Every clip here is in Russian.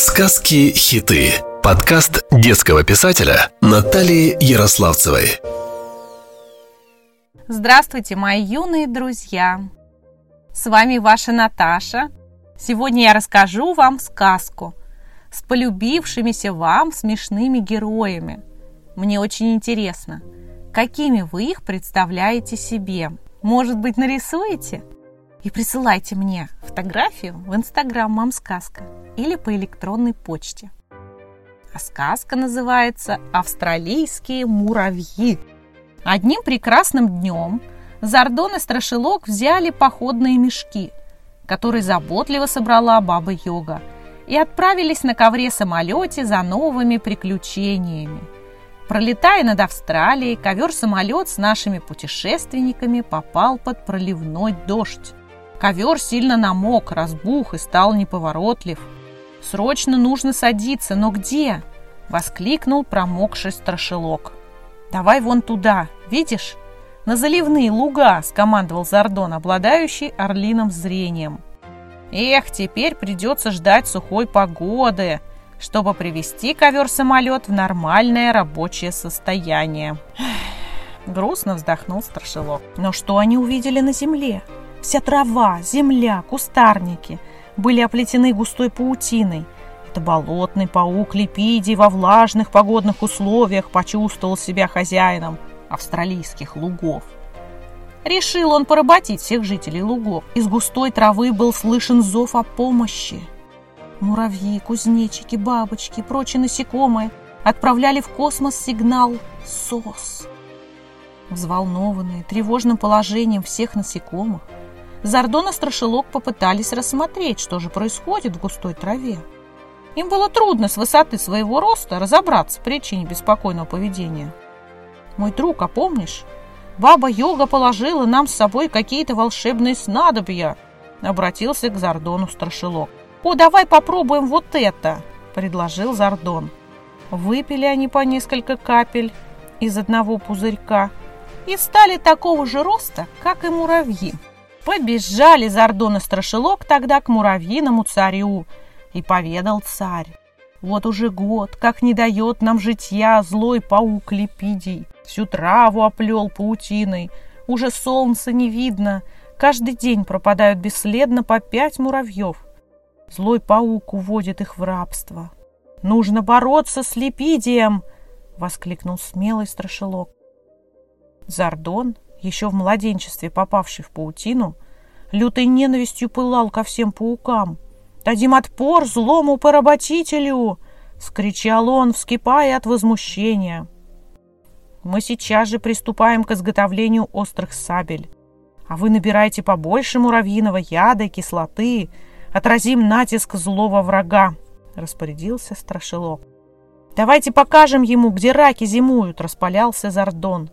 Сказки-хиты. Подкаст детского писателя Натальи Ярославцевой. Здравствуйте, мои юные друзья! С вами ваша Наташа. Сегодня я расскажу вам сказку с полюбившимися вам смешными героями. Мне очень интересно, какими вы их представляете себе. Может быть, нарисуете? И присылайте мне фотографию в инстаграм «Мам сказка» или по электронной почте. А сказка называется «Австралийские муравьи». Одним прекрасным днем Зардон и Страшилок взяли походные мешки, которые заботливо собрала баба Йога, и отправились на ковре-самолете за новыми приключениями. Пролетая над Австралией, ковер-самолет с нашими путешественниками попал под проливной дождь. Ковер сильно намок, разбух и стал неповоротлив – Срочно нужно садиться, но где? Воскликнул промокший страшилок. Давай вон туда, видишь? На заливные луга, скомандовал Зардон, обладающий орлиным зрением. Эх, теперь придется ждать сухой погоды, чтобы привести ковер-самолет в нормальное рабочее состояние. Грустно вздохнул Страшилок. Но что они увидели на земле? Вся трава, земля, кустарники – были оплетены густой паутиной. Это болотный паук Липидий во влажных погодных условиях почувствовал себя хозяином австралийских лугов. Решил он поработить всех жителей лугов. Из густой травы был слышен зов о помощи. Муравьи, кузнечики, бабочки и прочие насекомые отправляли в космос сигнал «СОС». Взволнованные тревожным положением всех насекомых, Зардон и Страшилок попытались рассмотреть, что же происходит в густой траве. Им было трудно с высоты своего роста разобраться в причине беспокойного поведения. «Мой друг, а помнишь, баба-йога положила нам с собой какие-то волшебные снадобья?» Обратился к Зардону Страшилок. «О, давай попробуем вот это!» – предложил Зардон. Выпили они по несколько капель из одного пузырька и стали такого же роста, как и муравьи. Побежали Зардон и Страшилок тогда к муравьиному царю, и поведал царь. Вот уже год, как не дает нам житья злой паук Липидий. Всю траву оплел паутиной, уже солнца не видно. Каждый день пропадают бесследно по пять муравьев. Злой паук уводит их в рабство. «Нужно бороться с Липидием!» — воскликнул смелый страшилок. Зардон, еще в младенчестве попавший в паутину, лютой ненавистью пылал ко всем паукам. «Дадим отпор злому поработителю!» — скричал он, вскипая от возмущения. «Мы сейчас же приступаем к изготовлению острых сабель. А вы набирайте побольше муравьиного яда и кислоты. Отразим натиск злого врага», — распорядился Страшилок. «Давайте покажем ему, где раки зимуют», — распалялся Зардон.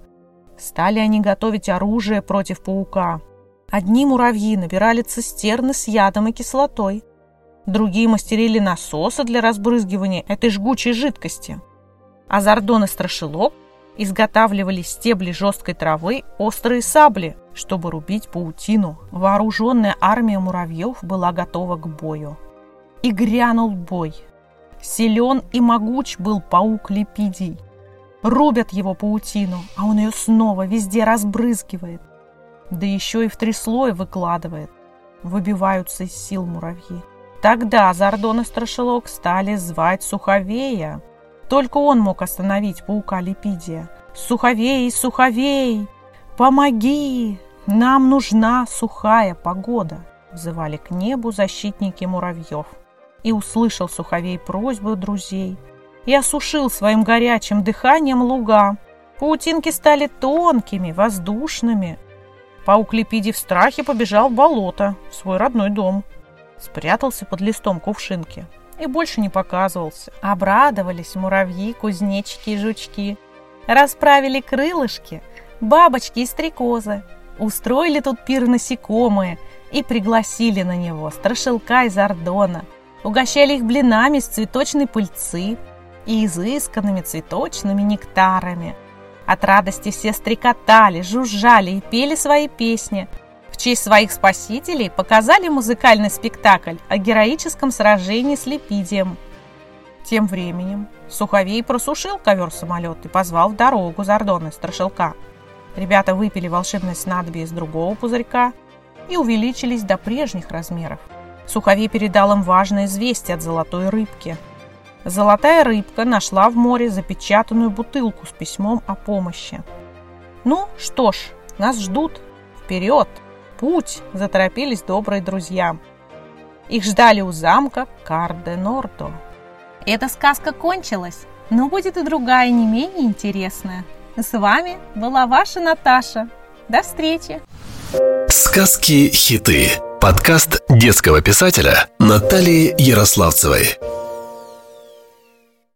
Стали они готовить оружие против паука. Одни муравьи набирали цистерны с ядом и кислотой, другие мастерили насосы для разбрызгивания этой жгучей жидкости. А Зардон и Страшилок изготавливали стебли жесткой травы, острые сабли, чтобы рубить паутину. Вооруженная армия муравьев была готова к бою. И грянул бой. Силен и могуч был паук Липидий. Рубят его паутину, а он ее снова везде разбрызгивает. Да еще и в три слоя выкладывает. Выбиваются из сил муравьи. Тогда Зардон и Страшилок стали звать Суховея. Только он мог остановить паука Липидия. «Суховей, Суховей, помоги! Нам нужна сухая погода!» Взывали к небу защитники муравьев. И услышал Суховей просьбу друзей – и осушил своим горячим дыханием луга. Паутинки стали тонкими, воздушными. Паук Лепиди в страхе побежал в болото, в свой родной дом. Спрятался под листом кувшинки и больше не показывался. Обрадовались муравьи, кузнечики и жучки. Расправили крылышки, бабочки и стрекозы. Устроили тут пир насекомые и пригласили на него страшилка из Ордона. Угощали их блинами из цветочной пыльцы, и изысканными цветочными нектарами. От радости все стрекотали, жужжали и пели свои песни. В честь своих спасителей показали музыкальный спектакль о героическом сражении с Лепидием. Тем временем Суховей просушил ковер-самолет и позвал в дорогу Зардона Страшилка. Ребята выпили волшебное снадобье из другого пузырька и увеличились до прежних размеров. Суховей передал им важное известие от золотой рыбки. Золотая рыбка нашла в море запечатанную бутылку с письмом о помощи. «Ну что ж, нас ждут. Вперед! Путь!» – заторопились добрые друзья. Их ждали у замка Карде-Нордо. Эта сказка кончилась, но будет и другая, не менее интересная. С вами была ваша Наташа. До встречи! Сказки-хиты. Подкаст детского писателя Натальи Ярославцевой.